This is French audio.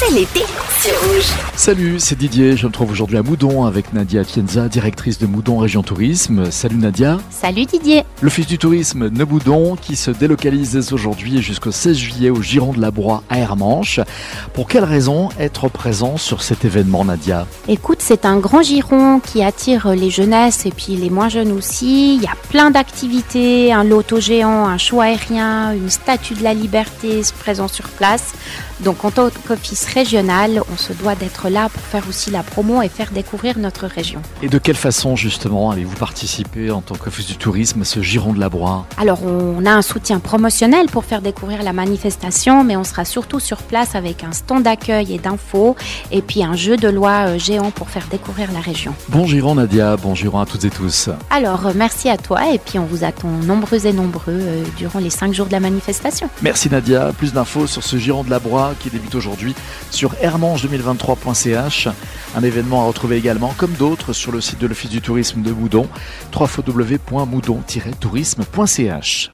C'est l'été sur Rouge. Salut, c'est Didier. Je me trouve aujourd'hui à Moudon avec Nadia Atienza, directrice de Moudon Région Tourisme. Salut Nadia. Salut Didier. L'Office du tourisme de Moudon qui se délocalise aujourd'hui jusqu'au 16 juillet au Giron de la Broye à Hermanche. Pour quelle raison être présent sur cet événement, Nadia? Écoute, c'est un grand giron qui attire les jeunesses et puis les moins jeunes aussi. Il y a plein d'activités, un loto géant, un show aérien, une statue de la liberté présent sur place. Donc en tant qu'office régional, on se doit d'être là pour faire aussi la promo et faire découvrir notre région. Et de quelle façon justement allez-vous participer en tant qu'office du tourisme à ce Giron de la Broye? Alors on a un soutien promotionnel pour faire découvrir la manifestation, mais on sera surtout sur place avec un stand d'accueil et d'infos et puis un jeu de loi euh, géant pour faire découvrir la région. Bon Giron Nadia, bon Giron à toutes et tous. Alors euh, merci à toi et puis on vous attend nombreux et nombreux euh, durant les cinq jours de la manifestation. Merci Nadia. Plus d'infos sur ce Giron de la Broye qui débute aujourd'hui sur hermange2023.ch. Un événement à retrouver également, comme d'autres, sur le site de l'Office du tourisme de Moudon, www.moudon-tourisme.ch.